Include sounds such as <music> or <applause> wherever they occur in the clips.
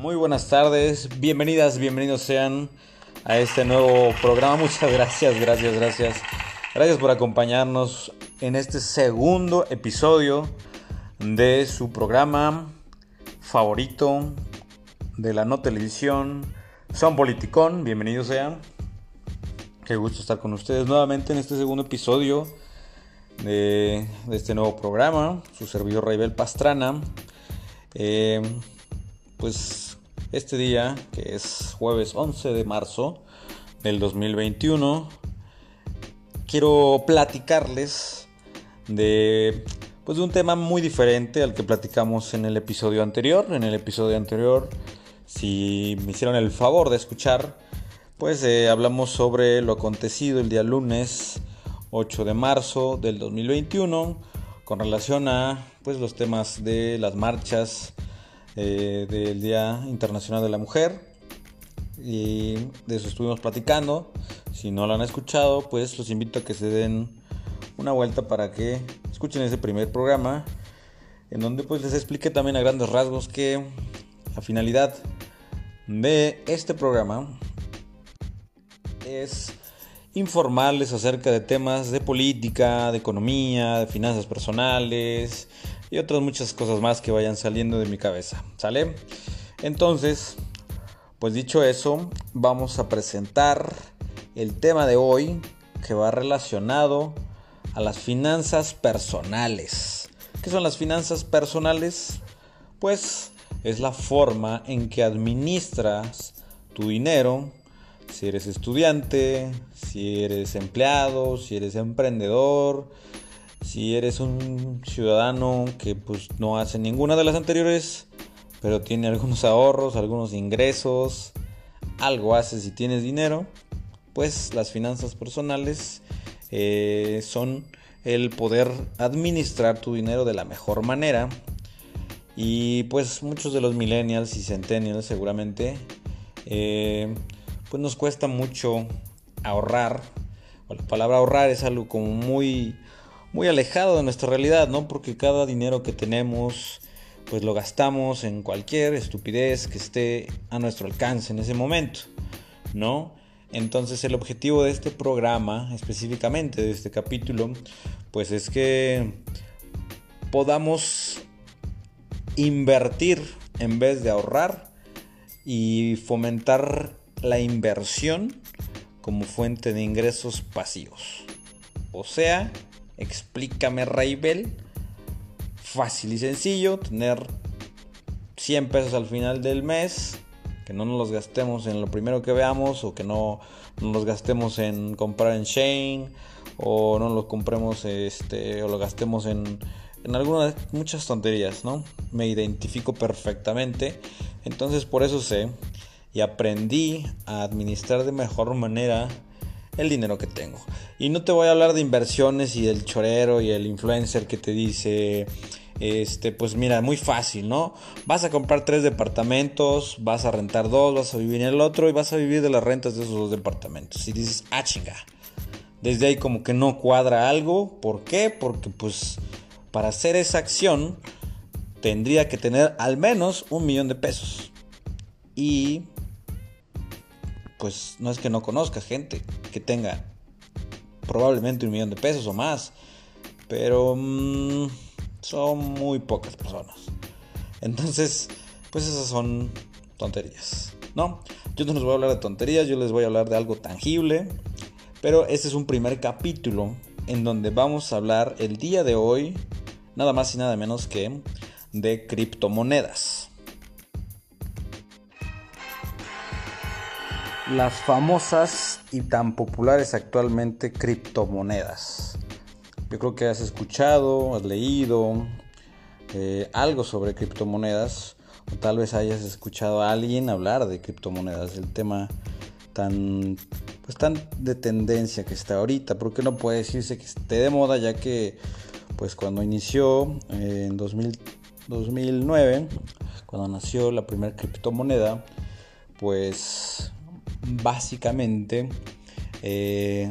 Muy buenas tardes, bienvenidas, bienvenidos sean a este nuevo programa. Muchas gracias, gracias, gracias. Gracias por acompañarnos en este segundo episodio de su programa favorito de la no televisión, Son Politicón. Bienvenidos sean. Qué gusto estar con ustedes nuevamente en este segundo episodio de, este nuevo programa. Su servidor Raibel Pastrana. Eh, pues este día, que es jueves 11 de marzo del 2021, quiero platicarles de, pues de un tema muy diferente al que platicamos en el episodio anterior. En el episodio anterior, si me hicieron el favor de escuchar, pues eh, hablamos sobre lo acontecido el día lunes 8 de marzo del 2021 con relación a pues los temas de las marchas eh, del Día Internacional de la Mujer. Y de eso estuvimos platicando. Si no lo han escuchado, pues los invito a que se den una vuelta para que escuchen ese primer programa. En donde pues les expliqué también a grandes rasgos que la finalidad de este programa es informarles acerca de temas de política, de economía, de finanzas personales, y otras muchas cosas más que vayan saliendo de mi cabeza. ¿Sale? Entonces, pues dicho eso, vamos a presentar el tema de hoy que va relacionado a las finanzas personales. ¿Qué son las finanzas personales? Pues es la forma en que administras tu dinero, si eres estudiante, si eres empleado, si eres emprendedor, si eres un ciudadano que pues no hace ninguna de las anteriores, pero tiene algunos ahorros, algunos ingresos, algo hace si tienes dinero, pues las finanzas personales eh, son el poder administrar tu dinero de la mejor manera. Y pues muchos de los millennials y centennials seguramente, eh, pues nos cuesta mucho ahorrar. la palabra ahorrar es algo como muy muy alejado de nuestra realidad, ¿no? Porque cada dinero que tenemos, pues lo gastamos en cualquier estupidez que esté a nuestro alcance en ese momento, ¿no? Entonces el objetivo de este programa, específicamente de este capítulo, pues es que podamos invertir en vez de ahorrar y fomentar la inversión como fuente de ingresos pasivos. O sea, Explícame Raibel. Fácil y sencillo, tener 100 pesos al final del mes, que no nos los gastemos en lo primero que veamos o que no, nos los gastemos en comprar en Shane o no los compremos este o lo gastemos en en algunas muchas tonterías, ¿no? Me identifico perfectamente. Entonces por eso sé y aprendí a administrar de mejor manera el dinero que tengo. Y no te voy a hablar de inversiones y del chorero y el influencer que te dice, este, pues mira, muy fácil, ¿no? Vas a comprar tres departamentos, vas a rentar dos, vas a vivir en el otro y vas a vivir de las rentas de esos dos departamentos. Y dices, ah, chinga. Desde ahí como que no cuadra algo. ¿Por qué? Porque pues para hacer esa acción tendría que tener al menos un millón de pesos. Y pues no es que no conozca gente que tenga probablemente un millón de pesos o más, pero mm, son muy pocas personas. Entonces, pues esas son tonterías, ¿no? Yo no les voy a hablar de tonterías, yo les voy a hablar de algo tangible, pero este es un primer capítulo en donde vamos a hablar el día de hoy, nada más y nada menos que de criptomonedas. Las famosas y tan populares actualmente criptomonedas. Yo creo que has escuchado, has leído eh, algo sobre criptomonedas o tal vez hayas escuchado a alguien hablar de criptomonedas, el tema tan pues tan de tendencia que está ahorita, porque no puede decirse que esté de moda ya que pues cuando inició eh, en 2009, cuando nació la primera criptomoneda, pues básicamente eh,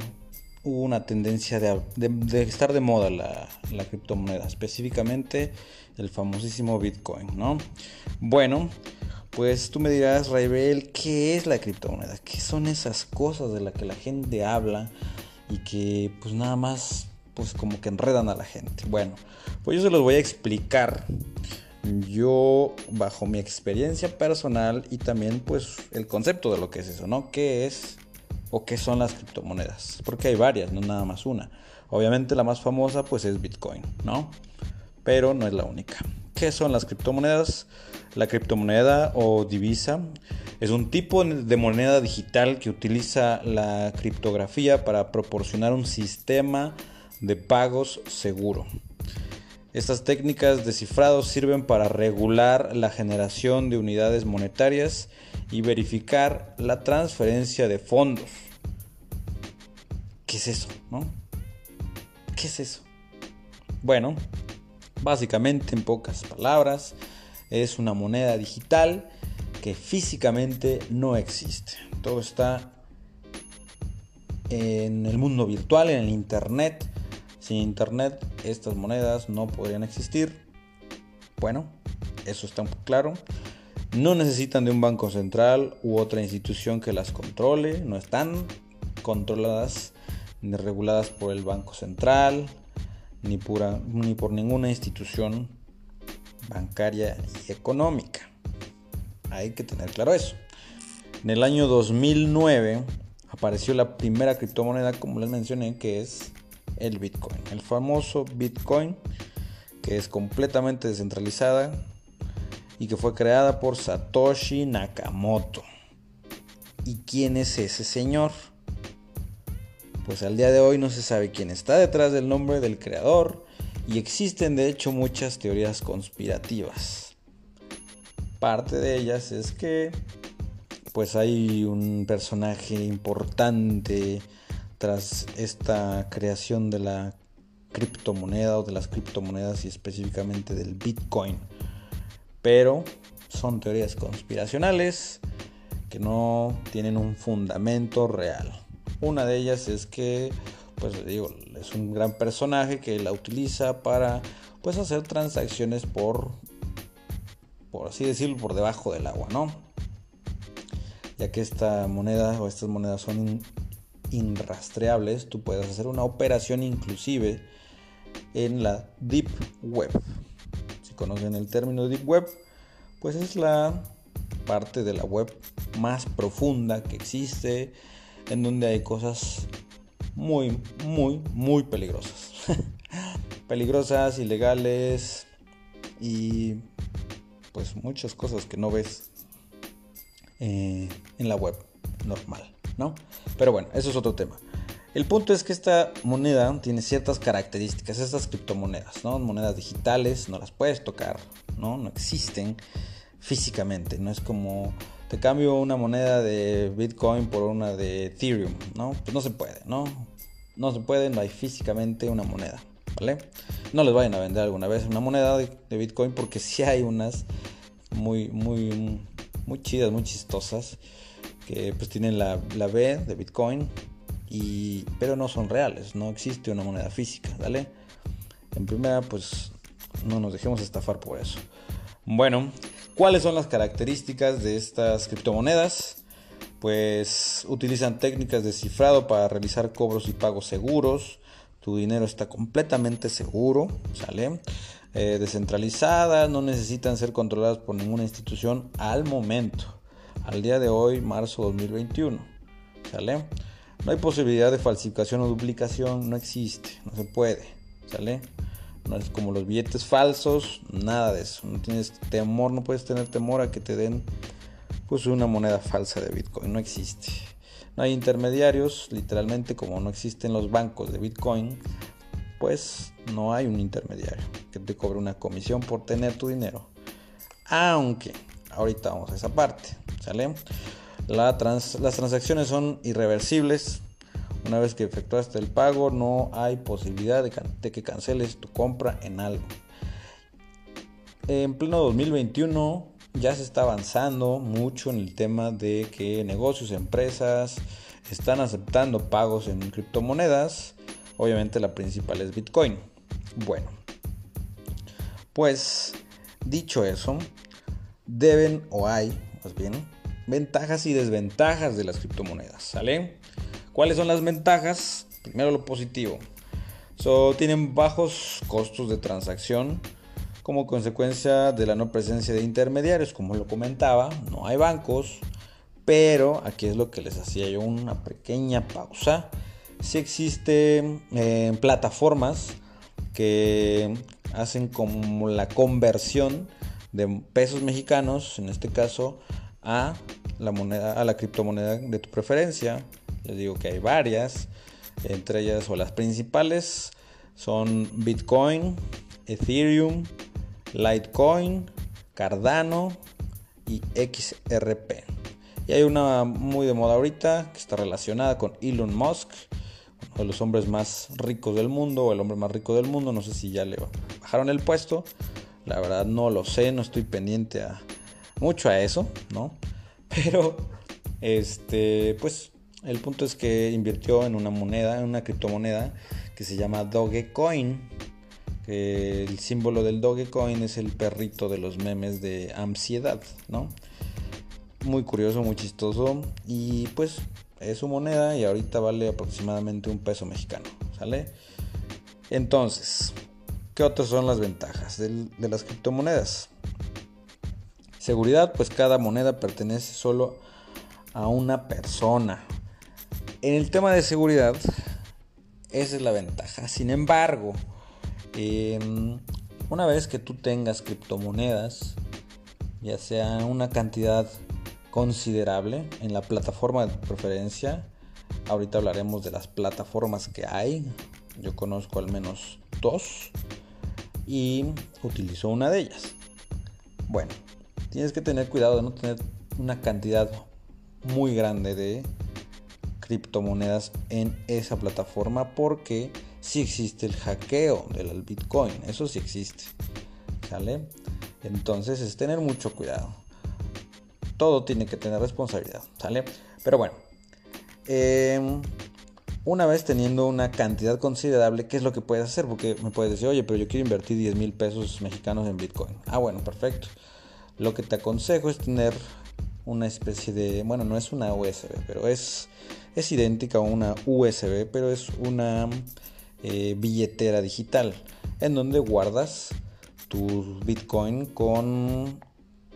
hubo una tendencia de, estar de moda la, criptomoneda, específicamente el famosísimo Bitcoin, ¿no? Bueno, pues tú me dirás, Raibel, ¿qué es la criptomoneda? ¿Qué son esas cosas de las que la gente habla y que pues nada más pues como que enredan a la gente? Bueno, pues yo se los voy a explicar yo bajo mi experiencia personal y también pues el concepto de lo que es eso, ¿no? ¿Qué es o qué son las criptomonedas? Porque hay varias, no nada más una. Obviamente la más famosa pues es Bitcoin, ¿no? Pero no es la única. ¿Qué son las criptomonedas? La criptomoneda o divisa es un tipo de moneda digital que utiliza la criptografía para proporcionar un sistema de pagos seguro. Estas técnicas de cifrado sirven para regular la generación de unidades monetarias y verificar la transferencia de fondos. ¿Qué es eso? ¿No? ¿Qué es eso? Bueno, básicamente en pocas palabras, es una moneda digital que físicamente no existe. Todo está en el mundo virtual, en el Internet, sin Internet estas monedas no podrían existir. Bueno, eso está claro. No necesitan de un banco central u otra institución que las controle. No están controladas ni reguladas por el Banco Central ni, por ninguna institución bancaria y económica. Hay que tener claro eso. En el año 2009 apareció la primera criptomoneda, como les mencioné, que es el Bitcoin. El famoso Bitcoin que es completamente descentralizada y que fue creada por Satoshi Nakamoto. ¿Y quién es ese señor? Pues al día de hoy no se sabe quién está detrás del nombre del creador y existen de hecho muchas teorías conspirativas. Parte de ellas es que pues hay un personaje importante tras esta creación de la criptomoneda o de las criptomonedas y específicamente del Bitcoin. Pero son teorías conspiracionales que no tienen un fundamento real. Una de ellas es que, pues digo, es un gran personaje que la utiliza para, pues, hacer transacciones por, por así decirlo, por debajo del agua, ¿no? Ya que esta moneda o estas monedas son inrastreables, tú puedes hacer una operación inclusive en la Deep Web. Si conocen el término Deep Web, pues es la parte de la web más profunda que existe, en donde hay cosas muy, muy, muy peligrosas. <laughs> peligrosas, ilegales y pues muchas cosas que no ves eh, en la web normal. Pero bueno, eso es otro tema. El punto es que esta moneda tiene ciertas características, estas criptomonedas, ¿no? Monedas digitales, no las puedes tocar, ¿no? No existen físicamente, no es como te cambio una moneda de Bitcoin por una de Ethereum, ¿no? Pues no se puede, ¿no? No se puede, no hay físicamente una moneda. No les vayan a vender alguna vez una moneda de, Bitcoin porque sí hay unas muy, muy, muy chidas, muy chistosas que pues tienen la, B de Bitcoin, y, pero no son reales, no existe una moneda física, ¿vale? En primera, pues no nos dejemos estafar por eso. Bueno, ¿cuáles son las características de estas criptomonedas? Pues utilizan técnicas de cifrado para realizar cobros y pagos seguros. Tu dinero está completamente seguro, ¿sale? Eh, descentralizadas, no necesitan ser controladas por ninguna institución al momento al día de hoy, marzo 2021. ¿Sale? No hay posibilidad de falsificación o duplicación, no existe, no se puede. ¿Sale? No es como los billetes falsos, nada de eso. No tienes temor, no puedes tener temor a que te den pues una moneda falsa de Bitcoin, no existe. No hay intermediarios, literalmente como no existen los bancos de Bitcoin, pues no hay un intermediario que te cobre una comisión por tener tu dinero. Aunque, ahorita vamos a esa parte. ¿Sale? las transacciones son irreversibles. Una vez que efectuaste el pago, no hay posibilidad de, que canceles tu compra en algo. En pleno 2021 ya se está avanzando mucho en el tema de que negocios, empresas están aceptando pagos en criptomonedas. Obviamente la principal es Bitcoin. Bueno, pues dicho eso, deben o hay más bien, ventajas y desventajas de las criptomonedas, ¿sale? ¿Cuáles son las ventajas? Primero lo positivo. So, tienen bajos costos de transacción como consecuencia de la no presencia de intermediarios, como lo comentaba, no hay bancos, pero aquí es lo que les hacía yo una pequeña pausa. Si existen eh, plataformas que hacen como la conversión de pesos mexicanos, en este caso, a la moneda, a la criptomoneda de tu preferencia. Les digo que hay varias, entre ellas o las principales son Bitcoin, Ethereum, Litecoin, Cardano y XRP. Y hay una muy de moda ahorita que está relacionada con Elon Musk, uno de los hombres más ricos del mundo, o el hombre más rico del mundo. No sé si ya le bajaron el puesto. La verdad no lo sé, no estoy pendiente a mucho a eso, ¿no? <laughs> Pero este, pues el punto es que invirtió en una moneda, en una criptomoneda que se llama Dogecoin. el símbolo del Dogecoin es el perrito de los memes de ansiedad, ¿no? Muy curioso, muy chistoso. Y pues es su moneda y ahorita vale aproximadamente un peso mexicano, ¿sale? Entonces, ¿qué otras son las ventajas de las criptomonedas? Seguridad, pues cada moneda pertenece solo a una persona. En el tema de seguridad, esa es la ventaja. Sin embargo, em, una vez que tú tengas criptomonedas, ya sea una cantidad considerable en la plataforma de preferencia, ahorita hablaremos de las plataformas que hay. Yo conozco al menos dos y utilizo una de ellas. Bueno, tienes que tener cuidado de no tener una cantidad muy grande de criptomonedas en esa plataforma porque si existe el hackeo del Bitcoin, eso sí existe. ¿Sale? Entonces es tener mucho cuidado. Todo tiene que tener responsabilidad, ¿sale? Pero bueno, em, una vez teniendo una cantidad considerable, ¿qué es lo que puedes hacer? Porque me puedes decir, oye, pero yo quiero invertir 10 mil pesos mexicanos en Bitcoin. Ah, bueno, perfecto. Lo que te aconsejo es tener una especie de, bueno, no es una USB, pero es es idéntica a una USB, pero es una eh, billetera digital en donde guardas tu Bitcoin con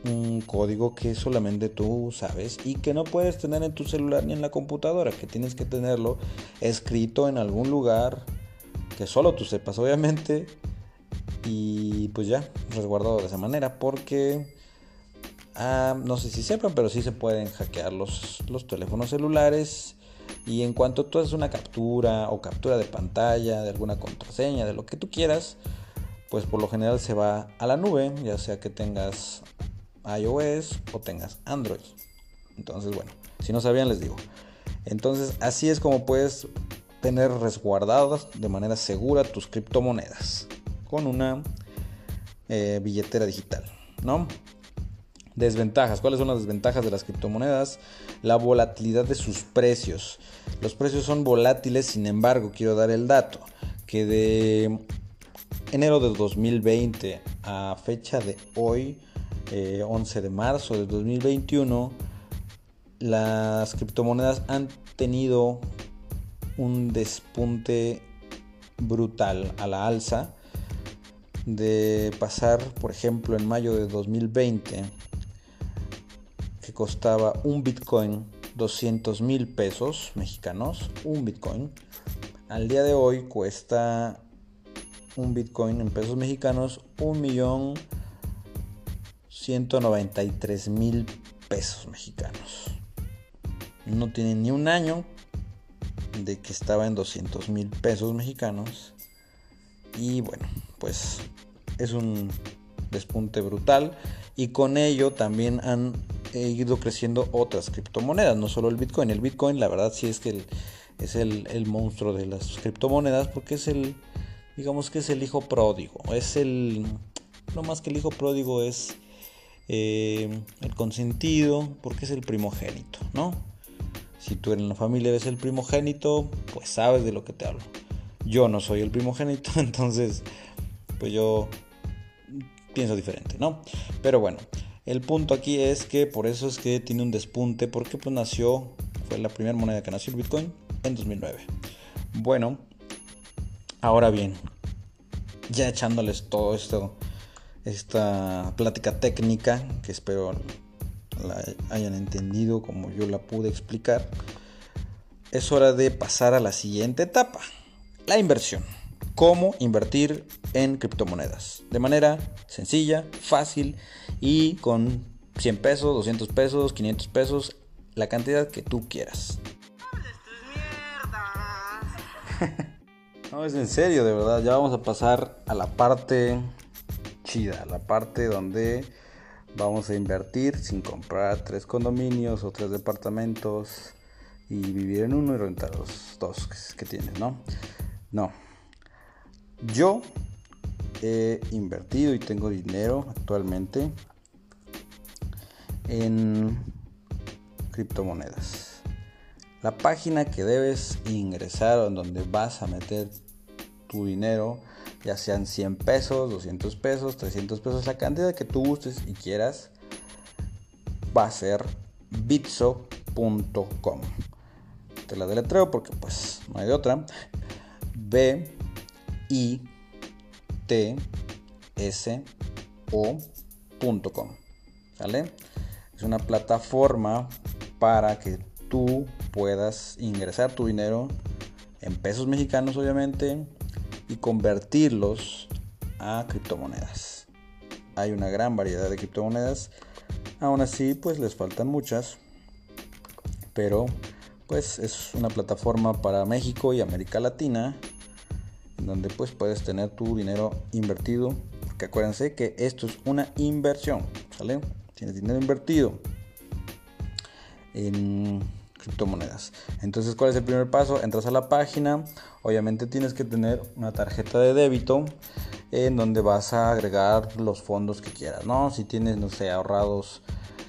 un código que solamente tú sabes y que no puedes tener en tu celular ni en la computadora, que tienes que tenerlo escrito en algún lugar que solo tú sepas, obviamente, y pues ya, resguardado de esa manera, porque ah, no sé si sepan, pero sí se pueden hackear los, los teléfonos celulares. Y en cuanto tú haces una captura o captura de pantalla de alguna contraseña, de lo que tú quieras, pues por lo general se va a la nube, ya sea que tengas iOS o tengas Android. Entonces, bueno, si no sabían les digo. Entonces, así es como puedes tener resguardadas de manera segura tus criptomonedas con una eh, billetera digital, ¿no? Desventajas. ¿Cuáles son las desventajas de las criptomonedas? La volatilidad de sus precios. Los precios son volátiles, sin embargo, quiero dar el dato que de enero de 2020 a fecha de hoy, 11 eh, de marzo de 2021, las criptomonedas han tenido un despunte brutal a la alza de pasar, por ejemplo, en mayo de 2020 que costaba un Bitcoin 200 mil pesos mexicanos, un Bitcoin. Al día de hoy cuesta un Bitcoin en pesos mexicanos un millón 193 mil pesos mexicanos. No tiene ni un año de que estaba en 200 mil pesos mexicanos. Y bueno, pues es un despunte brutal. Y con ello también han ido creciendo otras criptomonedas, no solo el Bitcoin. El Bitcoin, la verdad, sí es que es el, monstruo de las criptomonedas porque es el, digamos que es el hijo pródigo. Es el, no más que el hijo pródigo es eh, el consentido porque es el primogénito, ¿no? Si tú en la familia eres el primogénito, pues sabes de lo que te hablo. Yo no soy el primogénito, <laughs> entonces, pues yo pienso diferente, ¿no? Pero bueno, El punto aquí es que por eso es que tiene un despunte, porque pues nació, fue la primera moneda que nació el Bitcoin en 2009. Bueno, ahora bien, ya echándoles todo esto, esta plática técnica, que espero la hayan entendido como yo la pude explicar, es hora de pasar a la siguiente etapa, la inversión. Cómo invertir en criptomonedas de manera sencilla, fácil y con 100 pesos, 200 pesos, 500 pesos, la cantidad que tú quieras. <laughs> no, es en serio, de verdad. Ya vamos a pasar a la parte la parte donde vamos a invertir sin comprar tres condominios o tres departamentos y vivir en uno y rentar los dos que, tienes, ¿no? No. Yo he invertido y tengo dinero actualmente en criptomonedas. La página que debes ingresar o en donde vas a meter tu dinero, ya sean 100 pesos, 200 pesos, 300 pesos, la cantidad que tú gustes y quieras, va a ser bitso.com. Te la deletreo porque pues no hay de otra. B I T S O.com. ¿Sale? Es una plataforma para que tú puedas ingresar tu dinero en pesos mexicanos obviamente y convertirlos a criptomonedas. Hay una gran variedad de criptomonedas. Aún así, pues les faltan muchas. Pero pues es una plataforma para México y América Latina donde pues puedes tener tu dinero invertido. Porque acuérdense que esto es una inversión, ¿sale? Tienes dinero invertido en criptomonedas. Entonces, ¿cuál es el primer paso? Entras a la página, obviamente tienes que tener una tarjeta de débito en donde vas a agregar los fondos que quieras, ¿no? Si tienes, no sé, ahorrados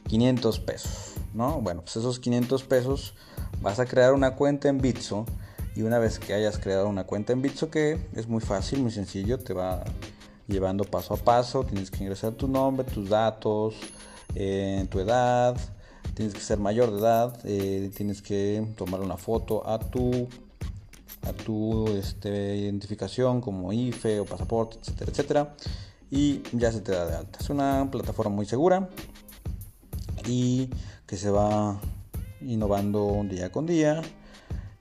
500 pesos, ¿no? Bueno, pues esos 500 pesos vas a crear una cuenta en Bitso y una vez que hayas creado una cuenta en Bitso que es muy fácil, muy sencillo, te va llevando paso a paso, tienes que ingresar tu nombre, tus datos, eh, tu edad, tienes que ser mayor de edad, eh, tienes que tomar una foto a tu a tu este, identificación como IFE o pasaporte, etcétera, etcétera, y ya se te da de alta. Es una plataforma muy segura y que se va innovando día con día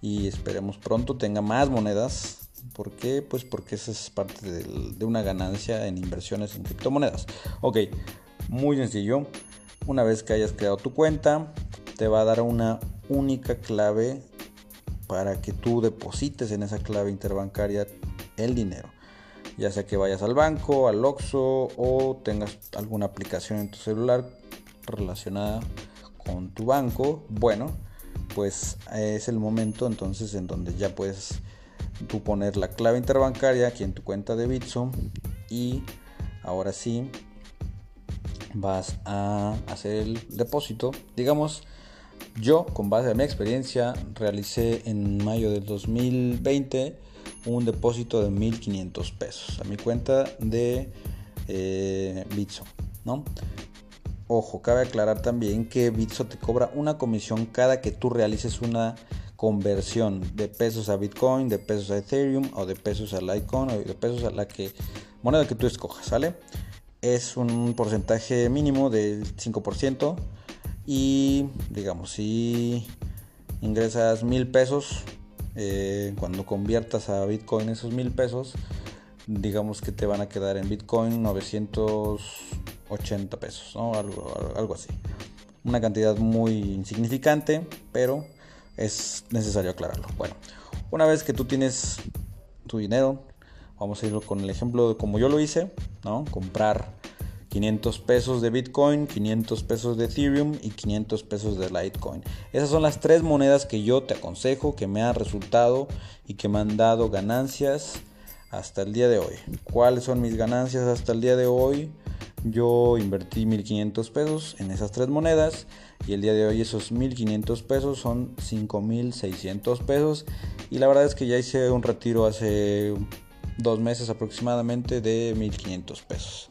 y esperemos pronto tenga más monedas. ¿Por? Pues porque esa es parte de una ganancia en inversiones en criptomonedas. Ok, muy sencillo. Una vez que hayas creado tu cuenta, te va a dar una única clave para que tú deposites en esa clave interbancaria el dinero. Ya sea que vayas al banco, al Oxxo o tengas alguna aplicación en tu celular relacionada con tu banco, bueno, pues es el momento entonces en donde ya puedes tú poner la clave interbancaria aquí en tu cuenta de Bitso y ahora sí vas a hacer el depósito. Digamos, yo con base a mi experiencia realicé en mayo del 2020 un depósito de 1500 pesos a mi cuenta de eh, Bitso, ¿no? Ojo, cabe aclarar también que Bitso te cobra una comisión cada que tú realices una conversión de pesos a Bitcoin, de pesos a Ethereum o de pesos a Litecoin o de pesos a la que moneda que tú escojas, ¿sale? Es un porcentaje mínimo del 5% y digamos si ingresas mil pesos eh, cuando conviertas a bitcoin esos mil pesos digamos que te van a quedar en bitcoin 980 pesos ¿no? algo, algo así una cantidad muy insignificante pero es necesario aclararlo bueno una vez que tú tienes tu dinero Vamos a ir con el ejemplo de como yo lo hice, ¿no? Comprar 500 pesos de Bitcoin, 500 pesos de Ethereum y 500 pesos de Litecoin. Esas son las tres monedas que yo te aconsejo, que me han resultado y que me han dado ganancias hasta el día de hoy. ¿Cuáles son mis ganancias hasta el día de hoy? Yo invertí 1500 pesos en esas tres monedas y el día de hoy esos 1500 pesos son 5600 pesos y la verdad es que ya hice un retiro hace dos meses aproximadamente de 1500 pesos.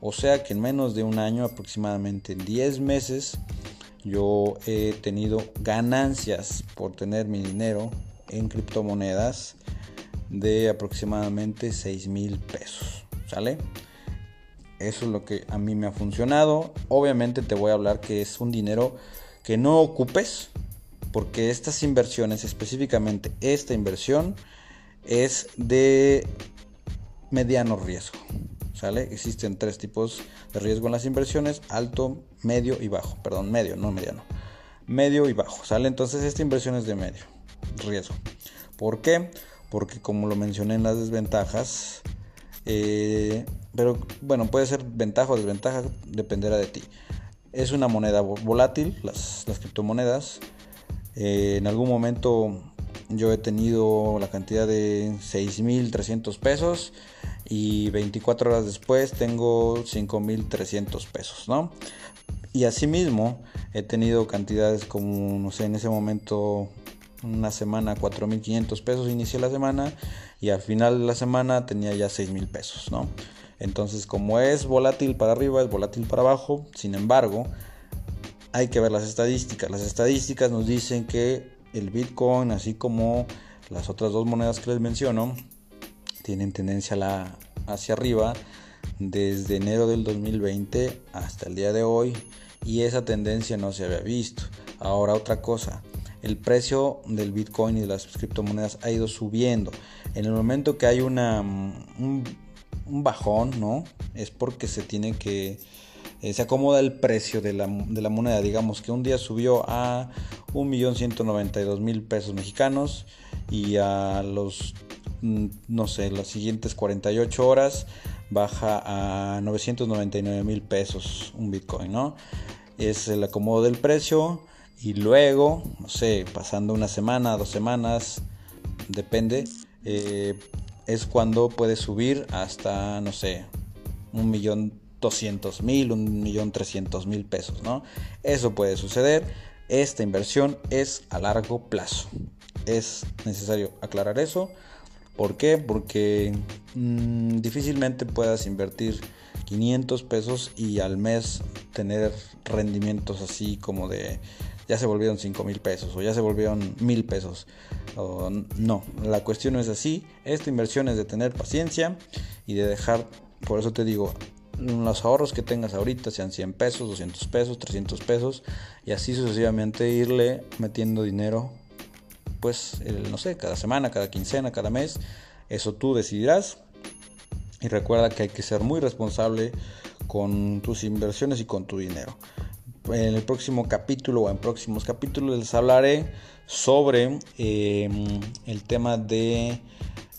O sea que en menos de un año, aproximadamente en 10 meses, yo he tenido ganancias por tener mi dinero en criptomonedas de aproximadamente 6 mil pesos. ¿Sale? Eso es lo que a mí me ha funcionado. Obviamente te voy a hablar que es un dinero que no ocupes, porque estas inversiones, específicamente esta inversión, es de mediano riesgo. ¿Sale? Existen tres tipos de riesgo en las inversiones, alto, medio y bajo. Perdón, medio, no mediano. Medio y bajo. ¿Sale? Entonces esta inversión es de medio riesgo. ¿Por qué? Porque como lo mencioné en las desventajas, eh, pero bueno, puede ser ventaja o desventaja, dependerá de ti. Es una moneda volátil, las, criptomonedas. Eh, en algún momento yo he tenido la cantidad de 6.300 pesos y 24 horas después tengo 5.300 pesos, ¿no? Y asimismo he tenido cantidades como, no sé, en ese momento una semana 4.500 pesos, inicié la semana y al final de la semana tenía ya 6.000 pesos, ¿no? Entonces como es volátil para arriba, es volátil para abajo, sin embargo, hay que ver las estadísticas. Las estadísticas nos dicen que el Bitcoin, así como las otras dos monedas que les menciono, tienen tendencia la, hacia arriba desde enero del 2020 hasta el día de hoy y esa tendencia no se había visto. Ahora otra cosa, el precio del Bitcoin y de las criptomonedas ha ido subiendo. En el momento que hay una, un, bajón, ¿no? Es porque se tiene que... Eh, se acomoda el precio de la, de la, moneda. Digamos que un día subió a 1.192.000 pesos mexicanos y a los Mm, no sé, las siguientes 48 horas baja a 999 mil pesos un Bitcoin, ¿no? Es el acomodo del precio y luego, no sé, pasando una semana, dos semanas, depende, eh, es cuando puede subir hasta, no sé, un millón doscientos mil, un millón trescientos mil pesos, ¿no? Eso puede suceder. Esta inversión es a largo plazo. Es necesario aclarar eso. ¿Por qué? Porque mm, difícilmente puedas invertir 500 pesos y al mes tener rendimientos así como de ya se volvieron 5 mil pesos o ya se volvieron mil pesos. no, la cuestión no es así. Esta inversión es de tener paciencia y de dejar, por eso te digo, los ahorros que tengas ahorita, sean 100 pesos, 200 pesos, 300 pesos, y así sucesivamente irle metiendo dinero pues, no sé, cada semana, cada quincena, cada mes. Eso tú decidirás. Y recuerda que hay que ser muy responsable con tus inversiones y con tu dinero. En el próximo capítulo o en próximos capítulos les hablaré sobre em, el tema de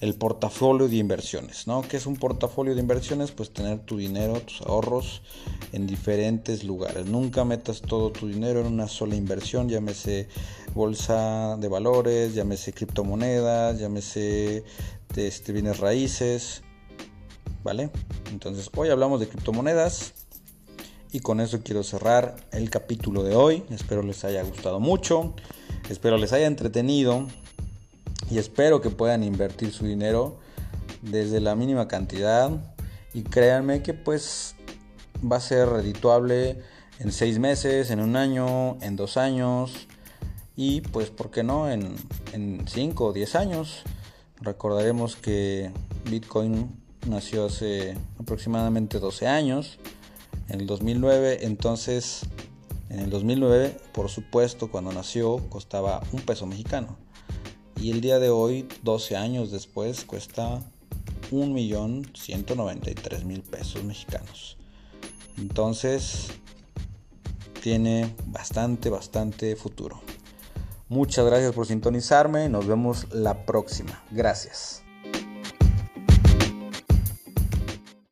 el portafolio de inversiones, ¿no? ¿Qué es un portafolio de inversiones? Pues tener tu dinero, tus ahorros en diferentes lugares. Nunca metas todo tu dinero en una sola inversión, llámese bolsa de valores, llámese criptomonedas, llámese este, bienes raíces, ¿vale? Entonces hoy hablamos de criptomonedas y con eso quiero cerrar el capítulo de hoy. Espero les haya gustado mucho, espero les haya entretenido y espero que puedan invertir su dinero desde la mínima cantidad. Y créanme que pues va a ser redituable en seis meses, en un año, en dos años y pues por qué no en, en cinco o diez años. Recordaremos que Bitcoin nació hace aproximadamente 12 años, en el 2009, entonces en el 2009 por supuesto cuando nació costaba un peso mexicano y el día de hoy, 12 años después, cuesta 1.193.000 pesos mexicanos. Entonces, tiene bastante, bastante futuro. Muchas gracias por sintonizarme. Nos vemos la próxima. Gracias.